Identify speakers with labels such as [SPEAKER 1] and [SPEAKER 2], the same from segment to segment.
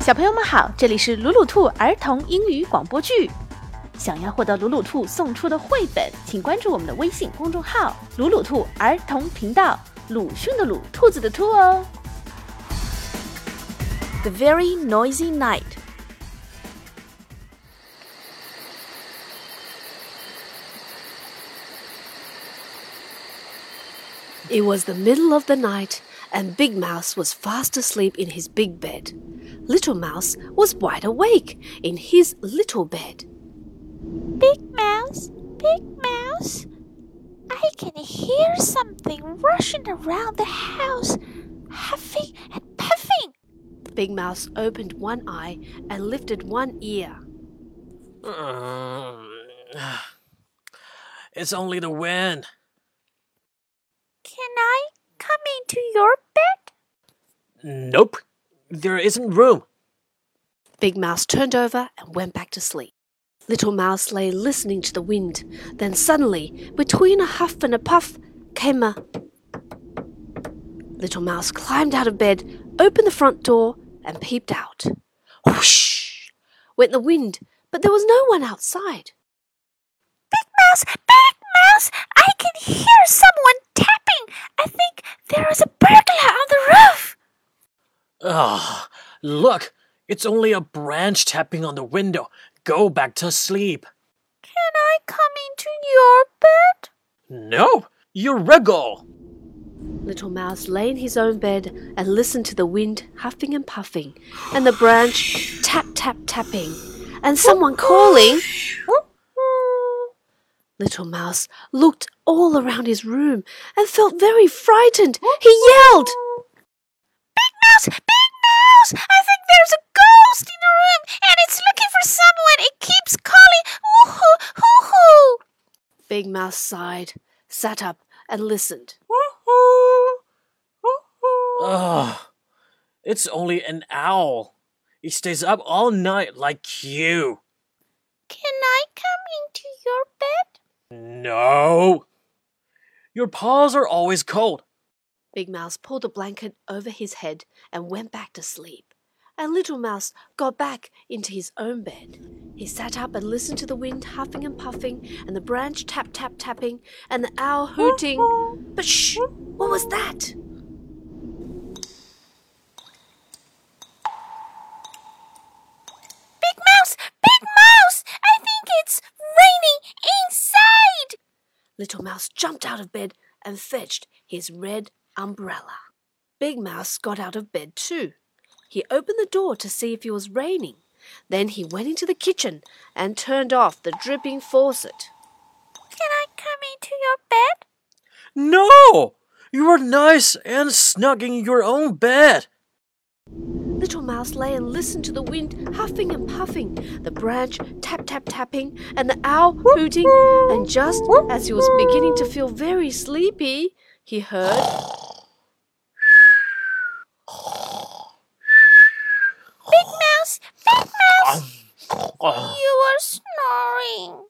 [SPEAKER 1] 小朋友们好，这里是鲁鲁兔儿童英语广播剧。想要获得鲁鲁兔送出的绘本，请关注我们的微信公众号“鲁鲁兔儿童频道”。鲁迅的鲁，兔子的兔哦。The very noisy night.
[SPEAKER 2] It was the middle of the night, and Big Mouse was fast asleep in his big bed. Little Mouse was wide awake in his little bed.
[SPEAKER 3] Big Mouse, Big Mouse, I can hear something rushing around the house, huffing and puffing.
[SPEAKER 2] Big Mouse opened one eye and lifted one ear.
[SPEAKER 4] it's only the wind.
[SPEAKER 3] Can I come into your bed?
[SPEAKER 4] Nope, there isn't room.
[SPEAKER 2] Big Mouse turned over and went back to sleep. Little Mouse lay listening to the wind. Then suddenly, between a huff and a puff, came a. Little Mouse climbed out of bed, opened the front door, and peeped out. Whoosh! went the wind, but there was no one outside.
[SPEAKER 3] Big Mouse, Big Mouse, I can hear someone tapping. I think there is a burglar on the roof.
[SPEAKER 4] Ah, look, it's only a branch tapping on the window. Go back to sleep.
[SPEAKER 3] Can I come into your bed?
[SPEAKER 4] No, you wriggle.
[SPEAKER 2] Little Mouse lay in his own bed and listened to the wind huffing and puffing, and the branch tap tap tapping, and someone calling. Little Mouse looked all around his room and felt very frightened. Oh, he yelled,
[SPEAKER 3] Big Mouse, Big Mouse, I think there's a ghost in the room and it's looking for someone. It keeps calling, woo hoo, hoo hoo.
[SPEAKER 2] Big Mouse sighed, sat up, and listened.
[SPEAKER 4] Ugh, it's only an owl. He stays up all night like you.
[SPEAKER 3] Can I come into your bed?
[SPEAKER 4] No. Your paws are always cold.
[SPEAKER 2] Big Mouse pulled a blanket over his head and went back to sleep. And Little Mouse got back into his own bed. He sat up and listened to the wind huffing and puffing, and the branch tap tap tapping, and the owl hooting. But shh! What was that?
[SPEAKER 3] Big Mouse, Big Mouse, I think it's raining inside.
[SPEAKER 2] Little Mouse jumped out of bed and fetched his red umbrella. Big Mouse got out of bed too. He opened the door to see if it was raining. Then he went into the kitchen and turned off the dripping faucet.
[SPEAKER 3] Can I come into your bed?
[SPEAKER 4] No! You are nice and snug in your own bed.
[SPEAKER 2] Little Mouse lay and listened to the wind huffing and puffing, the branch tap tap tapping, and the owl hooting. And just as he was beginning to feel very sleepy, he heard.
[SPEAKER 3] Big Mouse, Big Mouse, you are snoring.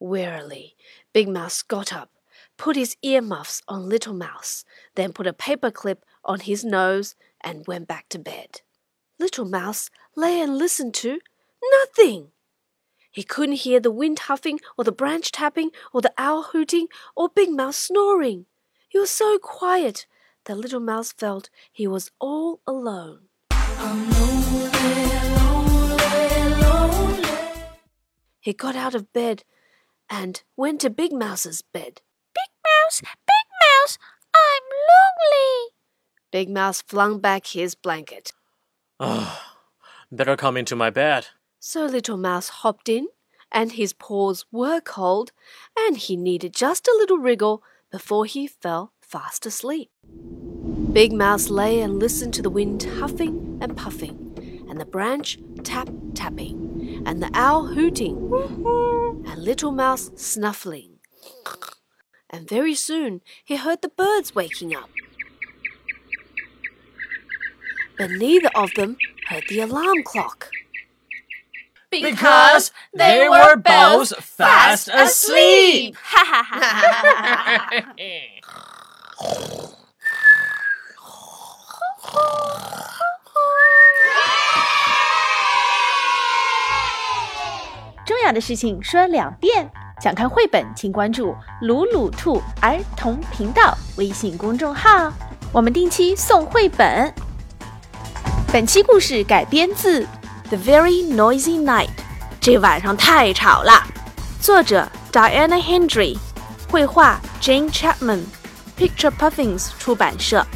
[SPEAKER 2] Wearily, Big Mouse got up, put his earmuffs on Little Mouse, then put a paper clip on his nose and went back to bed. Little Mouse lay and listened to nothing. He couldn't hear the wind huffing, or the branch tapping, or the owl hooting, or Big Mouse snoring. He was so quiet that Little Mouse felt he was all alone. He got out of bed and went to Big Mouse's bed.
[SPEAKER 3] Big Mouse, Big Mouse, I'm lonely.
[SPEAKER 2] Big Mouse flung back his blanket.
[SPEAKER 4] better come into my bed.
[SPEAKER 2] So Little Mouse hopped in, and his paws were cold, and he needed just a little wriggle before he fell fast asleep. Big Mouse lay and listened to the wind huffing and puffing, and the branch tap tapping, and the owl hooting, and Little Mouse snuffling. And very soon he heard the birds waking up But neither of them heard the alarm clock.
[SPEAKER 4] Because they were both fast asleep.
[SPEAKER 1] 哈哈哈哈！重要的事情说两遍。想看绘本，请关注“鲁鲁兔儿童频道”微信公众号，我们定期送绘本。 本期故事改编自《
[SPEAKER 2] The Very Noisy Night》，这晚上太吵了。作者 Diana Hendry，绘画 Jane Chapman，Picture Puffins 出版社。